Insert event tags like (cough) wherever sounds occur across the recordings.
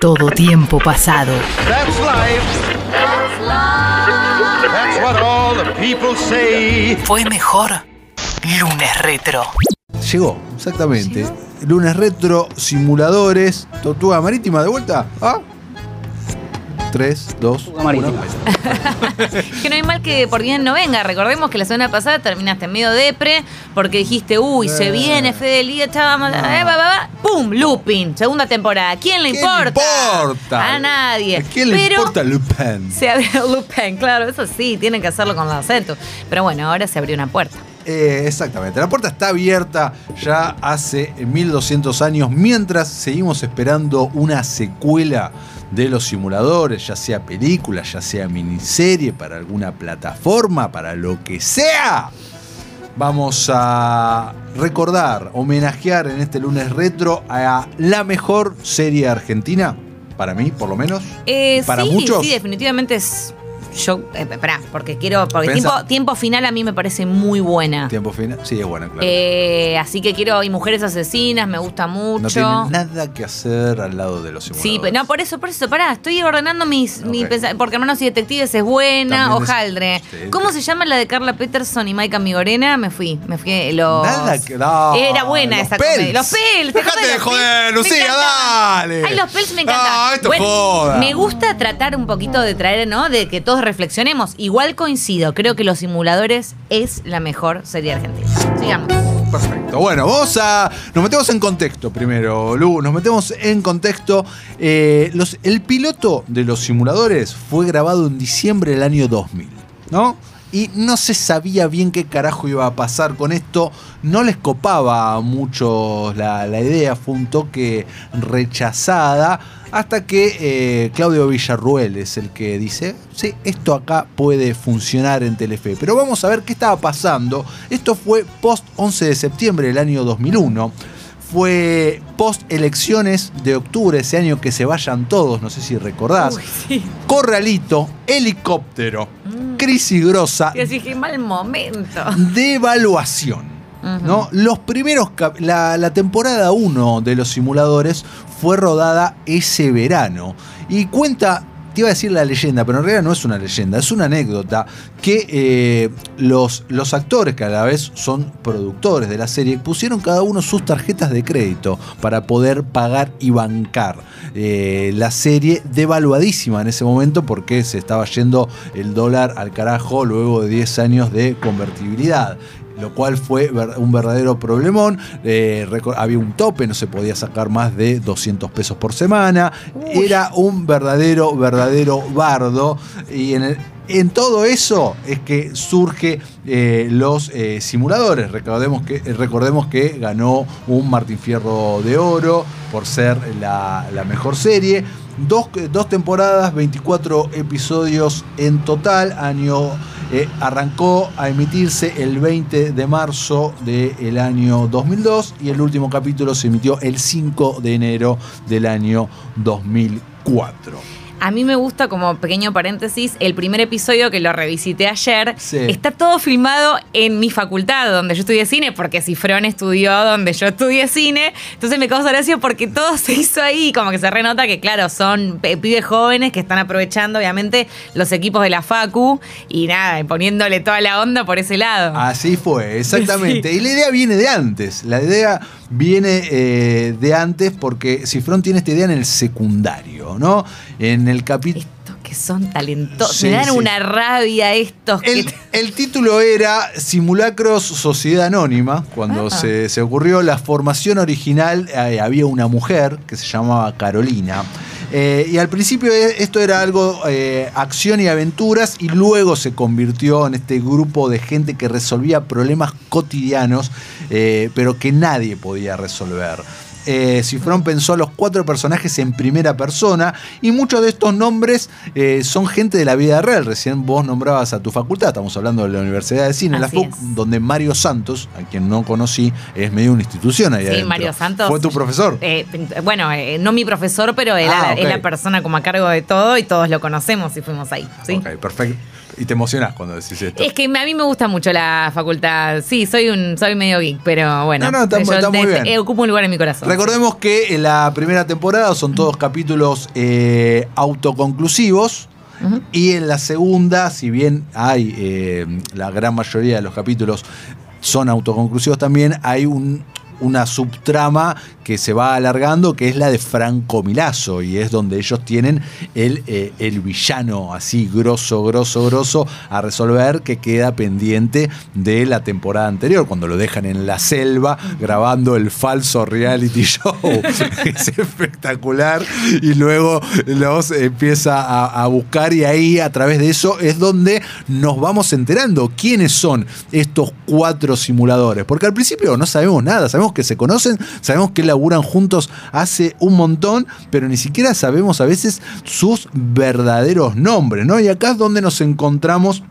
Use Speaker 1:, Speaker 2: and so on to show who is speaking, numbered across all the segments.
Speaker 1: Todo tiempo pasado.
Speaker 2: That's life. That's what all the people say.
Speaker 1: Fue mejor lunes retro.
Speaker 3: Llegó, exactamente. Lunes retro, simuladores, tortuga marítima de vuelta. ¿Ah? 3, 2, 1.
Speaker 4: marítima.
Speaker 5: Que no hay mal que por bien no venga. Recordemos que la semana pasada terminaste medio depre porque dijiste, uy, se
Speaker 3: Eh.
Speaker 5: viene Fidelidad, chama,
Speaker 3: No.
Speaker 5: eh, va, va, va. ¡Pum! Looping, segunda temporada. ¿Quién le
Speaker 3: ¿Qué
Speaker 5: importa?
Speaker 3: importa?
Speaker 5: A nadie.
Speaker 3: ¿A quién le
Speaker 5: Pero
Speaker 3: importa Lupin?
Speaker 5: Se abrió (laughs) Lupin, claro, eso sí, tienen que hacerlo con los acentos. Pero bueno, ahora se abrió una puerta.
Speaker 3: Eh, exactamente. La puerta está abierta ya hace 1200 años mientras seguimos esperando una secuela de los simuladores, ya sea película, ya sea miniserie, para alguna plataforma, para lo que sea. Vamos a recordar, homenajear en este lunes retro a la mejor serie argentina, para mí por lo menos.
Speaker 5: Eh,
Speaker 3: Para
Speaker 5: sí,
Speaker 3: muchos.
Speaker 5: sí, definitivamente es. Yo, eh, esperá, porque quiero. Porque
Speaker 3: Pensa-
Speaker 5: tiempo, tiempo final a mí me parece muy buena.
Speaker 3: Tiempo final. Sí, es buena, claro.
Speaker 5: Eh, así que quiero. Y Mujeres Asesinas, me gusta mucho.
Speaker 3: no tiene nada que hacer al lado de los simuladores.
Speaker 5: Sí, pero no, por eso, por eso, pará, estoy ordenando mis, mi
Speaker 3: Ok.
Speaker 5: pensa- porque Hermanos y Detectives es buena,
Speaker 3: También es-. Sí.
Speaker 5: ¿Cómo se llama la de Carla Peterson y Maika Migorena? Me fui, me fui. eh, Los...
Speaker 3: Nada que. no,
Speaker 5: Era buena
Speaker 3: los
Speaker 5: esa
Speaker 3: Pels.
Speaker 5: comedia. Los Pels. ¿te
Speaker 3: Dejate
Speaker 5: acordás
Speaker 3: de
Speaker 5: los
Speaker 3: joder,
Speaker 5: Pels? Me
Speaker 3: Lucía,
Speaker 5: encantaban.
Speaker 3: dale.
Speaker 5: Ay, los Pels me encantan.
Speaker 3: No, esto joda.
Speaker 5: Me gusta tratar un poquito de traer, ¿no? De que todos reflexionemos. Igual coincido, creo que Los Simuladores es la mejor serie argentina. Sigamos.
Speaker 3: Perfecto. Bueno, vamos a. Nos metemos en contexto primero, Lu. Nos metemos en contexto. Eh, los, el piloto de los simuladores fue grabado en diciembre del año 2000, ¿no? Y no se sabía bien qué carajo iba a pasar con esto. No les copaba a muchos la, la idea. Fue un toque rechazada. Hasta que eh, Claudio Villarruel es el que dice, sí, esto acá puede funcionar en Telefe. Pero vamos a ver qué estaba pasando. Esto fue post 11 de septiembre del año 2001. Fue post elecciones de octubre ese año que se vayan todos, no sé si recordás.
Speaker 5: Uy, sí.
Speaker 3: Corralito, helicóptero, crisis grosa,
Speaker 5: Y así que mal momento.
Speaker 3: devaluación.
Speaker 5: Ujú.
Speaker 3: ¿no? Los primeros la, la temporada 1 de los simuladores fue rodada ese verano. Y cuenta, te iba a decir la leyenda, pero en realidad no es una leyenda, es una anécdota que eh, los, los actores, que a la vez son productores de la serie, pusieron cada uno sus tarjetas de crédito para poder pagar y bancar eh, la serie devaluadísima en ese momento porque se estaba yendo el dólar al carajo luego de 10 años de convertibilidad lo cual fue un verdadero problemón. Eh, había un tope, no se podía sacar más de 200 pesos por semana. Era un verdadero, verdadero bardo. Y en, el- en todo eso es que surge eh, los eh, simuladores. Recordemos que, eh, recordemos que ganó un Martín Fierro de Oro por ser la, la mejor serie. Dos, dos temporadas, 24 episodios en total, año arrancó a emitirse el 20 de marzo del año 2002 y el último capítulo se emitió el 5 de enero del año 2004.
Speaker 5: A mí me gusta, como pequeño paréntesis, el primer episodio que lo revisité ayer.
Speaker 3: Sí.
Speaker 5: Está todo filmado en mi facultad, donde yo estudié cine, porque Cifrón estudió donde yo estudié cine. Entonces me causa gracia porque todo se hizo ahí, como que se renota que, claro, son pe- pibes jóvenes que están aprovechando, obviamente, los equipos de la Facu y nada, poniéndole toda la onda por ese lado.
Speaker 3: Así fue, (laughs) exactamente. Y la idea viene de antes. La idea viene eh, de antes porque Cifrón tiene esta idea en el secundario, ¿no? En el capítulo.
Speaker 5: Estos que son talentosos.
Speaker 3: Sí,
Speaker 5: me dan
Speaker 3: sí.
Speaker 5: una rabia estos que.
Speaker 3: El, el título era Simulacros Sociedad Anónima. Cuando
Speaker 5: Ah.
Speaker 3: se, se ocurrió la formación original, eh, había una mujer que se llamaba Carolina. Eh, y al principio eh, esto era algo eh, acción y aventuras y luego se convirtió en este grupo de gente que resolvía problemas cotidianos, eh, pero que nadie podía resolver. Eh, Cifrón pensó a los cuatro personajes en primera persona y muchos de estos nombres eh, son gente de la vida real. Recién vos nombrabas a tu facultad, estamos hablando de la Universidad de Cine, la
Speaker 5: Así
Speaker 3: FUC,
Speaker 5: es.
Speaker 3: donde Mario Santos, a quien no conocí, es medio una institución ahí
Speaker 5: Sí,
Speaker 3: adentro.
Speaker 5: Mario Santos.
Speaker 3: Fue tu profesor.
Speaker 5: Eh, bueno, eh, no mi profesor, pero él
Speaker 3: Ah,
Speaker 5: es la persona como a cargo de todo y todos lo conocemos y fuimos ahí. ¿sí?
Speaker 3: Ok, perfecto. Y te emocionás cuando decís esto.
Speaker 5: Es que a mí me gusta mucho la facultad. Sí, soy un soy medio geek, pero bueno.
Speaker 3: No, no, está-
Speaker 5: yo
Speaker 3: está muy bien.
Speaker 5: eh, ocupo un lugar en mi corazón.
Speaker 3: Recordemos que en la primera temporada son todos capítulos eh, autoconclusivos. Y en la segunda, si bien hay eh, la gran mayoría de los capítulos son autoconclusivos también, hay un, una subtrama que se va alargando, que es la de Franco Milazo, y es donde ellos tienen el, eh, el villano así, grosso, grosso, grosso, a resolver, que queda pendiente de la temporada anterior, cuando lo dejan en la selva grabando el falso reality (laughs) show. es espectacular, y luego los empieza a, a buscar, y ahí a través de eso es donde nos vamos enterando quiénes son estos cuatro simuladores, porque al principio no sabemos nada, sabemos que se conocen, sabemos que laburan juntos hace un montón, pero ni siquiera sabemos a veces sus verdaderos nombres, ¿no? Y acá es donde nos encontramos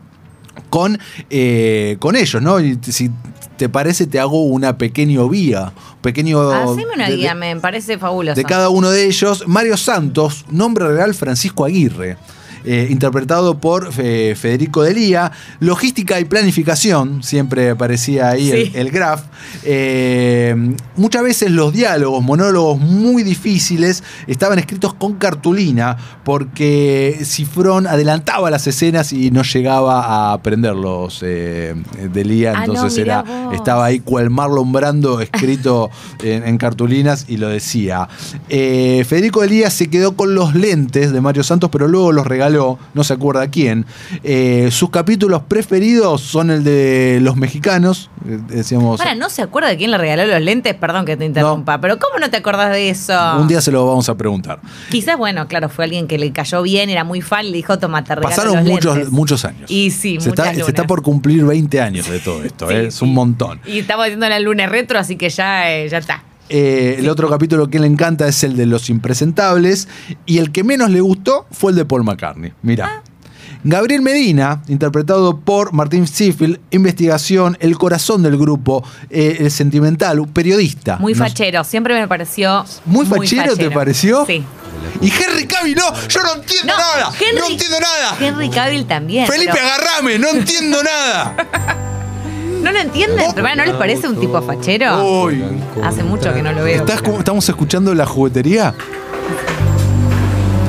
Speaker 3: con, eh, con ellos, ¿no? Y si te parece, te hago una pequeña vía, pequeño...
Speaker 5: Haceme una
Speaker 3: de-
Speaker 5: guía,
Speaker 3: de-
Speaker 5: me parece fabuloso.
Speaker 3: de cada uno de ellos. Mario Santos, nombre real Francisco Aguirre. Eh, interpretado por eh, Federico Delía. Logística y planificación, siempre aparecía ahí
Speaker 5: Sí.
Speaker 3: el, el graph. Eh, muchas veces los diálogos, monólogos muy difíciles, estaban escritos con cartulina, porque Cifrón adelantaba las escenas y no llegaba a aprenderlos eh, Delía.
Speaker 5: Ah,
Speaker 3: Entonces era,
Speaker 5: vos.
Speaker 3: estaba ahí cual Marlon Brando escrito (laughs) en, en cartulinas y lo decía. Federico Elías se quedó con los lentes de Mario Santos, pero luego los regaló, no se acuerda quién. Eh, sus capítulos preferidos son el de los mexicanos, eh, decíamos.
Speaker 5: Ahora, ¿no se acuerda de quién le regaló los lentes? Perdón que te interrumpa, pero ¿cómo no te acordás de eso?
Speaker 3: Un día se lo vamos a preguntar.
Speaker 5: Quizás, bueno, claro, fue alguien que le cayó bien, era muy fan, le dijo, toma, te regalo
Speaker 3: Pasaron
Speaker 5: los
Speaker 3: muchos,
Speaker 5: lentes".
Speaker 3: muchos años.
Speaker 5: Y sí,
Speaker 3: se está, se está por cumplir 20 años de todo esto,
Speaker 5: Sí,
Speaker 3: eh, es un montón.
Speaker 5: Y estamos haciendo la lunes retro, así que ya, eh, ya está.
Speaker 3: Eh, El otro capítulo que le encanta es el de los impresentables. Y el que menos le gustó fue el de Paul McCartney. Mira.
Speaker 5: Ah.
Speaker 3: Gabriel Medina, interpretado por Martín Sifil, investigación, el corazón del grupo, eh, el sentimental, un periodista.
Speaker 5: Muy
Speaker 3: Nos-
Speaker 5: fachero, siempre me pareció.
Speaker 3: ¿Muy fachero te pareció?
Speaker 5: Sí.
Speaker 3: Y Henry Cavill, no, yo no entiendo
Speaker 5: No,
Speaker 3: nada.
Speaker 5: Henry-
Speaker 3: no entiendo nada.
Speaker 5: Henry Cavill también.
Speaker 3: Felipe,
Speaker 5: pero-
Speaker 3: agarrame, no entiendo nada. (laughs)
Speaker 5: ¿No lo entienden? Pero, bueno, ¿No les parece un tipo fachero?
Speaker 3: Uy.
Speaker 5: Hace mucho que no lo veo.
Speaker 3: ¿Estás como- ¿Estamos escuchando la juguetería?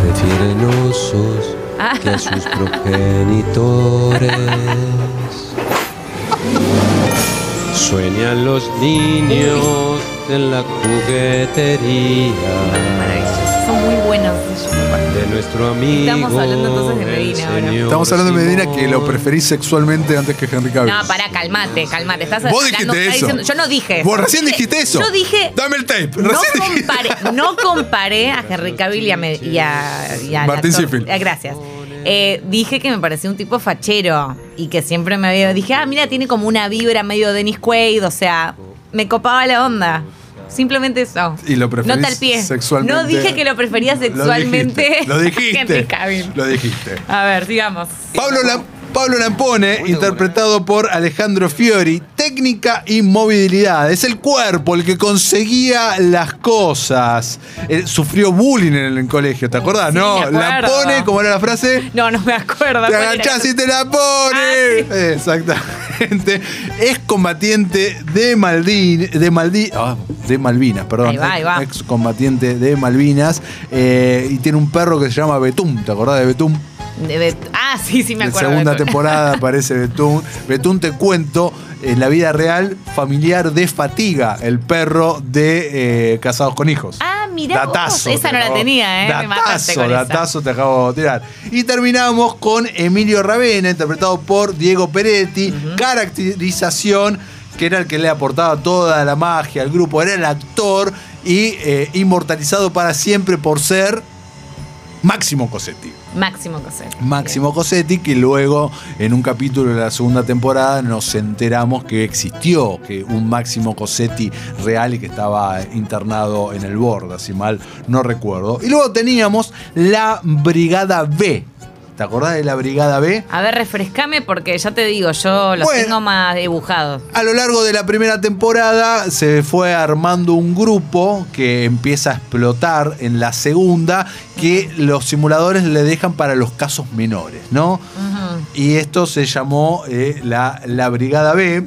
Speaker 4: Prefieren osos que a sus progenitores. Sueñan los niños en la juguetería de nuestro amigo.
Speaker 5: Estamos hablando entonces de Medina ahora.
Speaker 3: Estamos hablando de Medina que lo preferís sexualmente antes que Henry Cavill.
Speaker 5: No, pará, calmate, calmate. Estás
Speaker 3: Vos
Speaker 5: hablando-
Speaker 3: dijiste
Speaker 5: estás
Speaker 3: eso.
Speaker 5: diciendo- yo no dije eso.
Speaker 3: Vos recién dijiste eso.
Speaker 5: Yo dije.
Speaker 3: Dame el tape.
Speaker 5: No
Speaker 3: Recién dijiste-
Speaker 5: comparé, no comparé a Henry Cavill y a, Me- y a- y al
Speaker 3: Martín
Speaker 5: actor. Eh, Gracias. Eh, dije que me parecía un tipo fachero y que siempre me había. Dije, ah, mira, tiene como una vibra medio Dennis Quaid, o sea, me copaba la onda. Simplemente eso.
Speaker 3: Y lo preferís
Speaker 5: Nota al pie.
Speaker 3: sexualmente.
Speaker 5: No dije que lo prefería
Speaker 3: Lo
Speaker 5: sexualmente.
Speaker 3: dijiste. Lo (laughs) dijiste.
Speaker 5: Henry Cavill.
Speaker 3: Lo dijiste.
Speaker 5: A ver, sigamos.
Speaker 3: Pablo, Lam- Pablo Lampone, interpretado por Alejandro Fiori, técnica y movilidad. Es el cuerpo el que conseguía las cosas. Eh, sufrió bullying en el colegio, ¿te acordás?
Speaker 5: Sí,
Speaker 3: no,
Speaker 5: me.
Speaker 3: Lampone, ¿cómo era la frase?
Speaker 5: No, no me acuerdo.
Speaker 3: Te agachás y te la pones.
Speaker 5: Ah,
Speaker 3: Exactamente. Es combatiente de Maldin, de Maldi, ah, de Malvinas, perdón.
Speaker 5: Ahí va, ahí va.
Speaker 3: Ex combatiente de Malvinas. eh, y tiene un perro que se llama Betún. ¿Te acordás de Betún?
Speaker 5: De Bet- ah, (laughs) sí, sí me acuerdo.
Speaker 3: segunda
Speaker 5: de-
Speaker 3: temporada (laughs) aparece Betún. Betún te cuento, en la vida real, familiar de Fatiga, el perro de eh, Casados con Hijos.
Speaker 5: Ah, mirá vos,
Speaker 3: Datazo.
Speaker 5: esa
Speaker 3: te
Speaker 5: no la tenía, ¿eh? Me mataste
Speaker 3: Datazo,
Speaker 5: esa.
Speaker 3: datazo te acabo de tirar. Y terminamos con Emilio Ravena, interpretado por Diego Peretti. Caracterización, que era el que le aportaba toda la magia al grupo. Era el actor y eh, inmortalizado para siempre por ser Máximo Cosetti.
Speaker 5: Máximo Coset.
Speaker 3: Máximo Cosetti, que luego en un capítulo de la segunda temporada nos enteramos que existió que un Máximo Cosetti real y que estaba internado en el Borda, si mal no recuerdo. Y luego teníamos la Brigada B. ¿Te acordás de la Brigada B?
Speaker 5: A ver, refrescame porque ya te digo, yo los
Speaker 3: Bueno.
Speaker 5: tengo más dibujados.
Speaker 3: A lo largo de la primera temporada se fue armando un grupo que empieza a explotar en la segunda, que los simuladores le dejan para los casos menores, ¿no? Y esto se llamó eh, la, la Brigada B,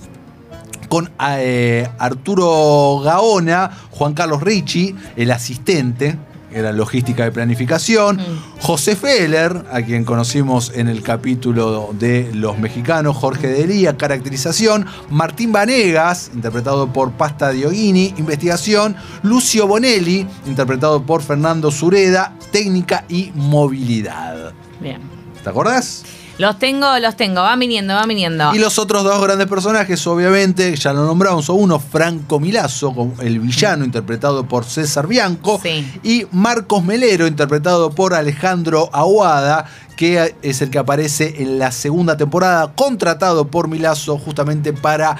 Speaker 3: con eh, Arturo Gaona, Juan Carlos Ricci, el asistente, era logística de planificación, José Feller, a quien conocimos en el capítulo de Los Mexicanos, Jorge Delía, caracterización, Martín Vanegas, interpretado por Pasta Dioguini, investigación, Lucio Bonelli, interpretado por Fernando Sureda, técnica y movilidad.
Speaker 5: Bien.
Speaker 3: ¿Te acordás?
Speaker 5: Los tengo, los tengo. Van viniendo, van viniendo.
Speaker 3: Y los otros dos grandes personajes, obviamente, ya lo nombramos, son uno, Franco Milazzo, con el villano interpretado por César Bianco,
Speaker 5: Sí.
Speaker 3: y Marcos Melero, interpretado por Alejandro Aguada, que es el que aparece en la segunda temporada, contratado por Milazzo justamente para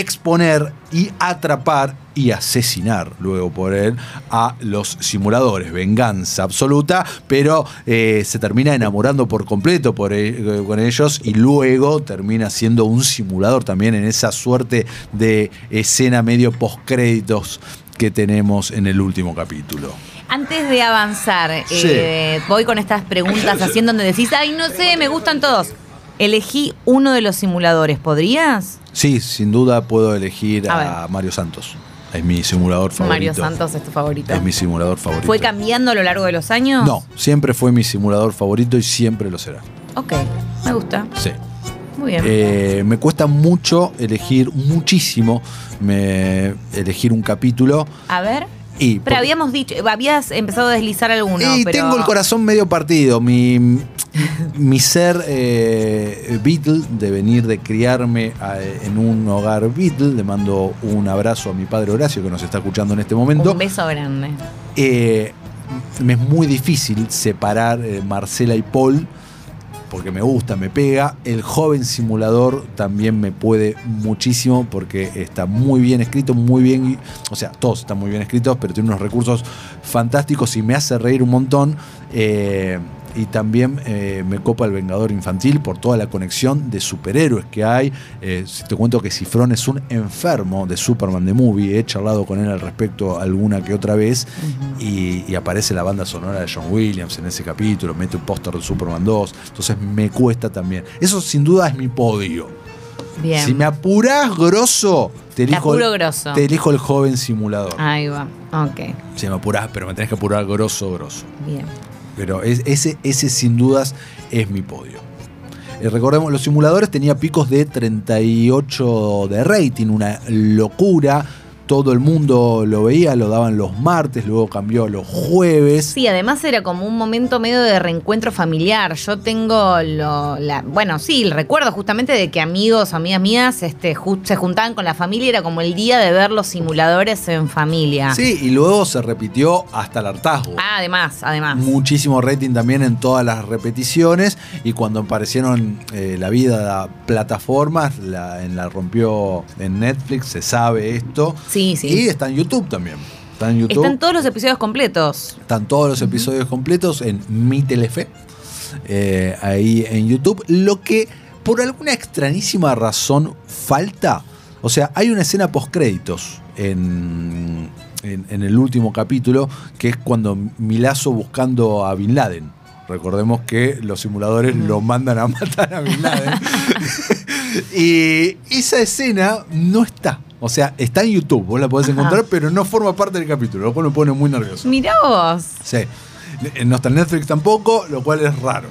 Speaker 3: exponer y atrapar y asesinar luego por él a los simuladores. Venganza absoluta, pero eh, se termina enamorando por completo por e- con ellos y luego termina siendo un simulador también en esa suerte de escena medio postcréditos que tenemos en el último capítulo.
Speaker 5: Antes de avanzar,
Speaker 3: Sí.
Speaker 5: eh, voy con estas preguntas en donde decís, ay, no sé, me gustan todos. Elegí uno de los simuladores, ¿podrías?
Speaker 3: Sí, sin duda puedo elegir
Speaker 5: A
Speaker 3: a, Mario Santos. Es mi simulador favorito.
Speaker 5: Mario Santos es tu favorito.
Speaker 3: Es mi simulador favorito.
Speaker 5: ¿Fue cambiando a lo largo de los años?
Speaker 3: No, siempre fue mi simulador favorito y siempre lo será.
Speaker 5: Ok, me gusta.
Speaker 3: Sí.
Speaker 5: Muy bien.
Speaker 3: Eh, me cuesta mucho elegir, muchísimo, me, elegir un capítulo.
Speaker 5: a ver.
Speaker 3: Y
Speaker 5: Pero habías dicho, habías empezado a deslizar alguno.
Speaker 3: y
Speaker 5: pero...
Speaker 3: tengo el corazón medio partido. Mi, mi ser eh, Beatle, de venir de criarme a- en un hogar Beatle, le mando un abrazo a mi padre Horacio que nos está escuchando en este momento.
Speaker 5: Un beso grande.
Speaker 3: Eh, me es muy difícil separar eh, Marcela y Paul porque me gusta, me pega. El joven simulador también me puede muchísimo porque está muy bien escrito, muy bien, o sea, todos están muy bien escritos, pero tiene unos recursos fantásticos y me hace reír un montón. Eh, y también eh, me copa el Vengador Infantil por toda la conexión de superhéroes que hay. Eh, si te cuento que Cifrón es un enfermo de Superman de Movie. He charlado con él al respecto alguna que otra vez. y, y aparece la banda sonora de John Williams en ese capítulo. Mete un póster de Superman 2. Entonces me cuesta también. Eso sin duda es mi podio.
Speaker 5: Bien.
Speaker 3: Si me apurás grosso, te elijo, el,
Speaker 5: grosso.
Speaker 3: te elijo el joven simulador.
Speaker 5: Ahí va. Ok.
Speaker 3: Si me apurás, pero me tenés que apurar grosso, grosso.
Speaker 5: Bien.
Speaker 3: Pero es- ese, ese sin dudas es mi podio. Eh, recordemos, los simuladores tenía picos de 38 de rating, una locura. Todo el mundo lo veía, lo daban los martes, luego cambió a los jueves.
Speaker 5: Sí, además era como un momento medio de reencuentro familiar. Yo tengo lo, la, bueno, sí, el recuerdo justamente de que amigos, amigas mías, este, se juntaban con la familia, era como el día de ver los simuladores en familia.
Speaker 3: Sí, y luego se repitió hasta el hartazgo.
Speaker 5: Ah, además, además.
Speaker 3: Muchísimo rating también en todas las repeticiones y cuando aparecieron eh, la vida plataformas, la, en la rompió en Netflix, se sabe esto.
Speaker 5: Sí, sí.
Speaker 3: Y está en YouTube también. Está en YouTube.
Speaker 5: Están todos los episodios completos.
Speaker 3: Están todos los episodios completos en Mi Telefe, eh, ahí en YouTube. Lo que por alguna extrañísima razón falta, o sea, hay una escena post-créditos en, en, en el último capítulo, que es cuando Milazo buscando a Bin Laden. Recordemos que los simuladores lo mandan a (laughs) matar a Bin Laden. (laughs) (laughs) y esa escena no está. O sea, está en YouTube, vos la podés
Speaker 5: Ajá.
Speaker 3: encontrar, pero no forma parte del capítulo, lo cual me pone muy nervioso.
Speaker 5: Mirá vos.
Speaker 3: Sí. Eh, No está en Netflix tampoco, lo cual es raro.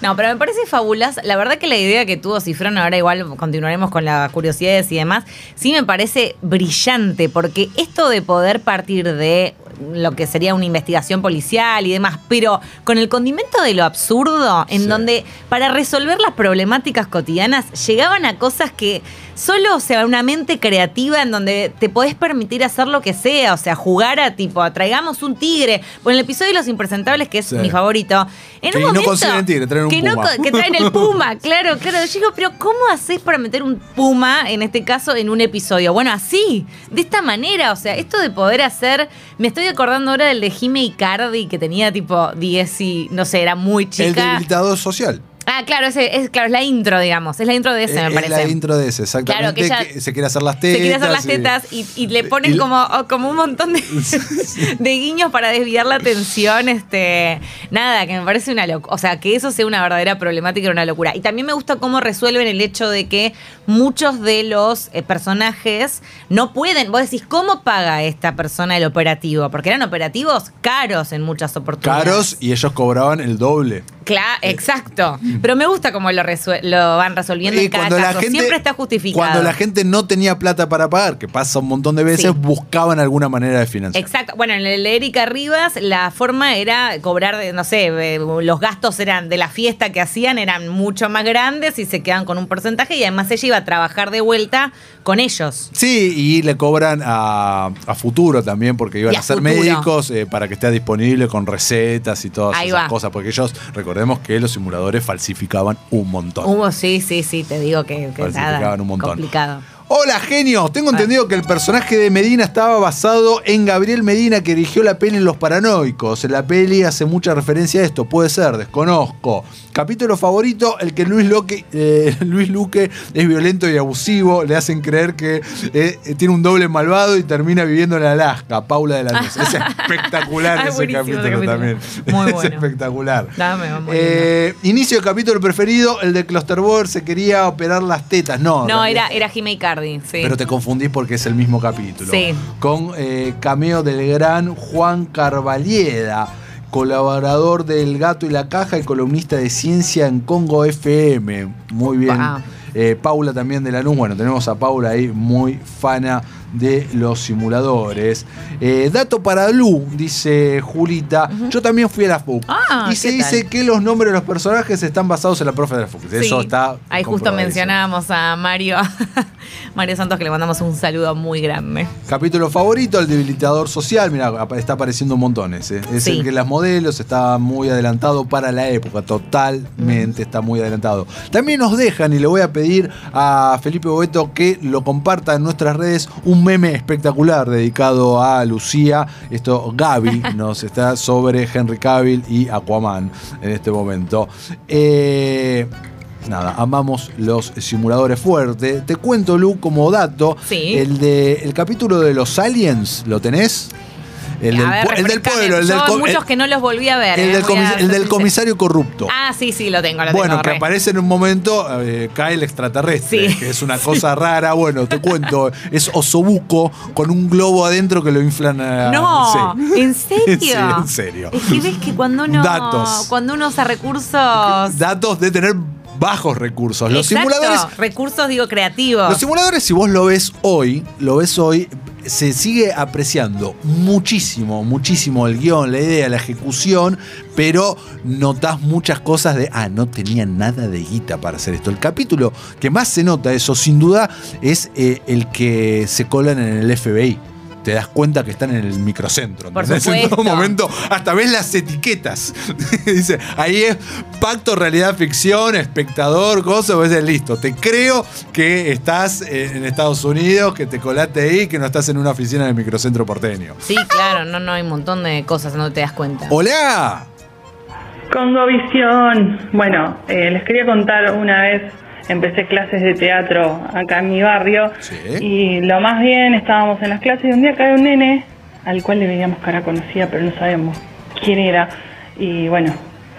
Speaker 5: No, pero me parece fabulosa. La verdad que la idea que tuvo Cifrón, ahora igual continuaremos con las curiosidades y demás, sí me parece brillante, porque esto de poder partir de lo que sería una investigación policial y demás, pero con el condimento de lo absurdo, en
Speaker 3: Sí.
Speaker 5: donde para resolver las problemáticas cotidianas llegaban a cosas que solo, o sea, una mente creativa en donde te podés permitir hacer lo que sea, o sea, jugar a tipo, traigamos un tigre. En el episodio de Los Impresentables, que es
Speaker 3: Sí.
Speaker 5: mi favorito, en
Speaker 3: Que
Speaker 5: un
Speaker 3: no
Speaker 5: momento
Speaker 3: consiguen tigre, traen un
Speaker 5: que
Speaker 3: puma.
Speaker 5: que traen el puma, (laughs) claro, claro. Yo digo, pero ¿cómo haces para meter un puma, en este caso, en un episodio? Bueno, así, de esta manera, o sea, esto de poder hacer, me estoy acordando ahora del de Jime Icardi, que tenía tipo 10 y, no sé, era muy
Speaker 3: El
Speaker 5: chica.
Speaker 3: debilitador social.
Speaker 5: Ah, claro, ese, es, claro, es la intro, digamos. Es la intro de ese, me
Speaker 3: es
Speaker 5: parece.
Speaker 3: la intro de ese, exactamente.
Speaker 5: Claro, que ella
Speaker 3: que se quiere hacer las tetas.
Speaker 5: Se quiere hacer las tetas y, y le ponen
Speaker 3: y-
Speaker 5: como, oh, como un montón de, (laughs) de guiños para desviar la atención. Este, nada, que me parece una locura. O sea, que eso sea una verdadera problemática era una locura. Y también me gusta cómo resuelven el hecho de que muchos de los eh, personajes no pueden. Vos decís, ¿cómo paga esta persona el operativo? Porque eran operativos caros en muchas oportunidades.
Speaker 3: Caros y ellos cobraban el doble.
Speaker 5: Claro, exacto. Pero me gusta cómo lo, van resolviendo
Speaker 3: Y
Speaker 5: en cada caso. Siempre está justificado.
Speaker 3: Cuando la gente no tenía plata para pagar, que pasa un montón de veces,
Speaker 5: Sí.
Speaker 3: buscaban alguna manera de financiar.
Speaker 5: Exacto. Bueno, en el de Erika Rivas, la forma era cobrar, de, no sé, eh, los gastos eran de la fiesta que hacían eran mucho más grandes y se quedan con un porcentaje y además ella iba a trabajar de vuelta con ellos.
Speaker 3: Sí, y le cobran a, a futuro también, porque iban
Speaker 5: Y
Speaker 3: a,
Speaker 5: a
Speaker 3: ser médicos eh, para que esté disponible con recetas y todas
Speaker 5: Ahí
Speaker 3: esas
Speaker 5: va.
Speaker 3: cosas, porque ellos, recordemos que los simuladores falsificaban un montón.
Speaker 5: Hubo, sí, sí, sí, te digo que, que
Speaker 3: Falsificaban
Speaker 5: nada,
Speaker 3: un montón.
Speaker 5: complicado.
Speaker 3: Hola, genio. Tengo
Speaker 5: Ah.
Speaker 3: entendido que el personaje de Medina estaba basado en Gabriel Medina, que dirigió la peli Los Paranoicos. La peli hace mucha referencia a esto. Puede ser, desconozco. Capítulo favorito, el que Luis, Loque- eh, (laughs) Luis Luque es violento y abusivo. Le hacen creer que eh, tiene un doble malvado y termina viviendo en Alaska. Paula de la Luz. Es (laughs) espectacular
Speaker 5: Ah,
Speaker 3: ese capítulo, también.
Speaker 5: Muy (laughs)
Speaker 3: es
Speaker 5: bueno.
Speaker 3: espectacular.
Speaker 5: Dame,
Speaker 3: Eh, inicio de capítulo preferido, el de Clusterboard se quería operar las tetas. No,
Speaker 5: No, era, era Jimmy Sí.
Speaker 3: pero te confundís porque es el mismo capítulo.
Speaker 5: Sí.
Speaker 3: Con eh, cameo del gran Juan Carvalieda, colaborador del Gato y la Caja y columnista de ciencia en Congo FM. Muy bien. Eh, Paula también de la Luz. Bueno, tenemos a Paula ahí, muy fana de los simuladores. Eh, dato para Lu, dice Julita. Yo también fui a la FUC.
Speaker 5: Ah,
Speaker 3: y se
Speaker 5: ¿qué
Speaker 3: dice que los nombres de los personajes están basados en la profe de la FUC. Eso está.
Speaker 5: Ahí justo mencionábamos a Mario, (laughs) Mario Santos, que le mandamos un saludo muy grande.
Speaker 3: Capítulo favorito, el debilitador social. Mira, está apareciendo un montón ese. Es
Speaker 5: Sí.
Speaker 3: el que las modelos está muy adelantado para la época. Totalmente está muy adelantado. También nos dejan, y le voy a pedir a Felipe Boeto que lo comparta en nuestras redes, un meme espectacular dedicado a Lucía. Esto, Gaby, (laughs) nos está sobre Henry Cavill y Aquaman en este momento. Eh. Nada, amamos los simuladores fuertes. Te cuento, Lu, como dato,
Speaker 5: Sí.
Speaker 3: el de el capítulo de los aliens, ¿lo tenés? El del,
Speaker 5: ver,
Speaker 3: el pueblo, el del,
Speaker 5: Yo muchos que no los volví a ver.
Speaker 3: el
Speaker 5: eh,
Speaker 3: del
Speaker 5: a
Speaker 3: el comisario corrupto.
Speaker 5: Ah, sí, sí, lo tengo. Lo
Speaker 3: Bueno,
Speaker 5: tengo,
Speaker 3: que
Speaker 5: re.
Speaker 3: aparece en un momento, eh, cae el extraterrestre,
Speaker 5: Sí.
Speaker 3: que es una (laughs) cosa rara. Bueno, te cuento, es osobuco con un globo adentro que lo inflan a.
Speaker 5: No,
Speaker 3: sí.
Speaker 5: ¿en serio? (laughs)
Speaker 3: Sí, en serio.
Speaker 5: Es que ves que cuando uno,
Speaker 3: Datos.
Speaker 5: cuando uno usa recursos.
Speaker 3: Datos de tener bajos recursos. Los
Speaker 5: Exacto,
Speaker 3: simuladores
Speaker 5: Recursos, digo, creativos.
Speaker 3: Los simuladores, si vos lo ves hoy, lo ves hoy, se sigue apreciando muchísimo, muchísimo el guion, la idea, la ejecución, pero notás muchas cosas de, ah, no tenían nada de guita para hacer esto. El capítulo que más se nota eso, sin duda, es eh, el que se colan en el FBI. Te das cuenta que están en el microcentro. En todo momento, hasta ves las etiquetas. (laughs) Dice, ahí es pacto, realidad, ficción, espectador, cosa, vos decís, listo, te creo que estás en Estados Unidos, que te colaste ahí, que no estás en una oficina del microcentro porteño.
Speaker 5: Sí, claro, no, no, hay un montón de cosas, no te das cuenta.
Speaker 3: ¡Hola!
Speaker 6: Congovisión. Bueno, eh, les quería contar una vez, empecé clases de teatro acá en mi barrio
Speaker 3: Sí.
Speaker 6: y lo más bien estábamos en las clases y un día cae un nene al cual le veíamos cara conocida pero no sabemos quién era y bueno,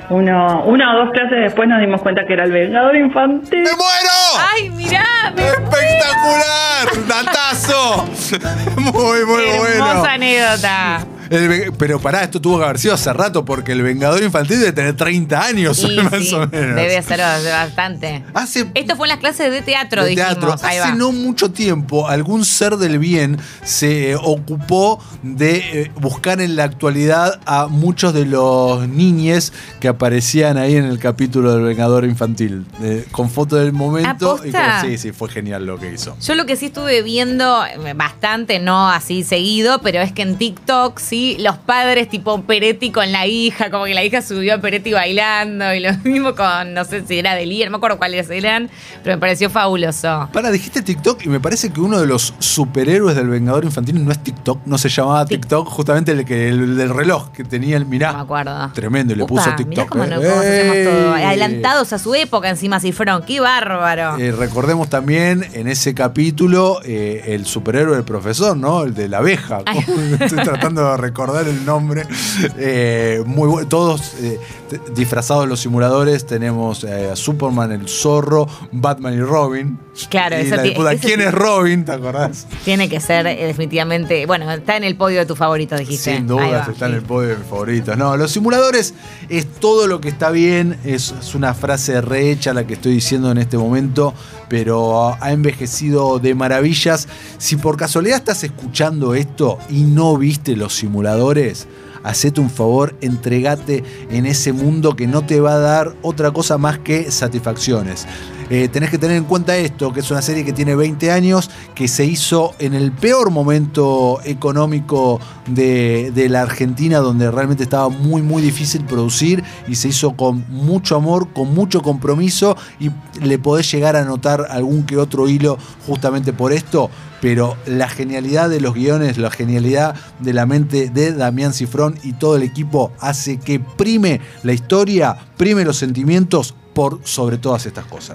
Speaker 6: uno, una o dos clases después nos dimos cuenta que era el vengador infantil.
Speaker 3: ¡Me muero!
Speaker 5: ¡Ay, mirá! me-
Speaker 3: ¡Espectacular! ¡Datazo! (laughs) Muy, muy
Speaker 5: Hermosa
Speaker 3: bueno.
Speaker 5: anécdota.
Speaker 3: El pero pará, esto tuvo que haber sido hace rato porque el Vengador Infantil debe tener 30 años,
Speaker 5: Y (laughs)
Speaker 3: más
Speaker 5: sí,
Speaker 3: o menos.
Speaker 5: debe ser bastante.
Speaker 3: Hace
Speaker 5: Esto fue en las clases de teatro,
Speaker 3: de
Speaker 5: dijimos.
Speaker 3: teatro. Hace
Speaker 5: va.
Speaker 3: no mucho tiempo, algún ser del bien se eh, ocupó de eh, buscar en la actualidad a muchos de los niñes que aparecían ahí en el capítulo del Vengador Infantil, eh, con foto del momento. Y sí, sí, fue genial lo que hizo.
Speaker 5: Yo lo que sí estuve viendo eh, bastante, no así seguido, pero es que en TikTok sí y los padres tipo Peretti con la hija, como que la hija subió a Peretti bailando y lo (laughs) mismo con, no sé si era de Lía, no me acuerdo cuáles eran, pero me pareció fabuloso.
Speaker 3: Para, dijiste TikTok y me parece que uno de los superhéroes del Vengador Infantil no es TikTok, no se llamaba. TikTok, justamente el, que, el del reloj que tenía el mirá.
Speaker 5: No me acuerdo.
Speaker 3: Tremendo, y le
Speaker 5: Upa,
Speaker 3: puso TikTok.
Speaker 5: cómo,
Speaker 3: eh.
Speaker 5: no- cómo todo.
Speaker 3: ¡Ey!
Speaker 5: Adelantados a su época encima, Cifrón. ¡Qué bárbaro!
Speaker 3: Eh, recordemos también en ese capítulo eh, el superhéroe del profesor, ¿no? El de la abeja. (laughs) Estoy tratando de recordar el nombre. Eh, muy bu- Todos eh, disfrazados los simuladores. Tenemos eh, a Superman, el zorro, Batman y Robin.
Speaker 5: Claro,
Speaker 3: y
Speaker 5: eso
Speaker 3: la
Speaker 5: eso
Speaker 3: ¿Quién es Robin? ¿Te acordás?
Speaker 5: Tiene que ser eh, definitivamente. Bueno, está en el podio de tu favorito, dijiste.
Speaker 3: Sin
Speaker 5: Ahí
Speaker 3: duda
Speaker 5: va,
Speaker 3: está en el podio de mis favoritos. No, los simuladores es todo lo que está bien. Es, es una frase rehecha la que estoy diciendo en este momento, pero ha envejecido de maravillas. Si por casualidad estás escuchando esto y no viste los simuladores, hacete un favor, entregate en ese mundo que no te va a dar otra cosa más que satisfacciones. Eh, tenés que tener en cuenta esto, que es una serie que tiene 20 años, que se hizo en el peor momento económico de, la Argentina, donde realmente estaba muy, muy difícil producir y se hizo con mucho amor, con mucho compromiso y le podés llegar a notar algún que otro hilo justamente por esto. Pero la genialidad de los guiones, la genialidad de la mente de Damián Cifrón y todo el equipo hace que prime la historia, prime los sentimientos por sobre todas estas cosas.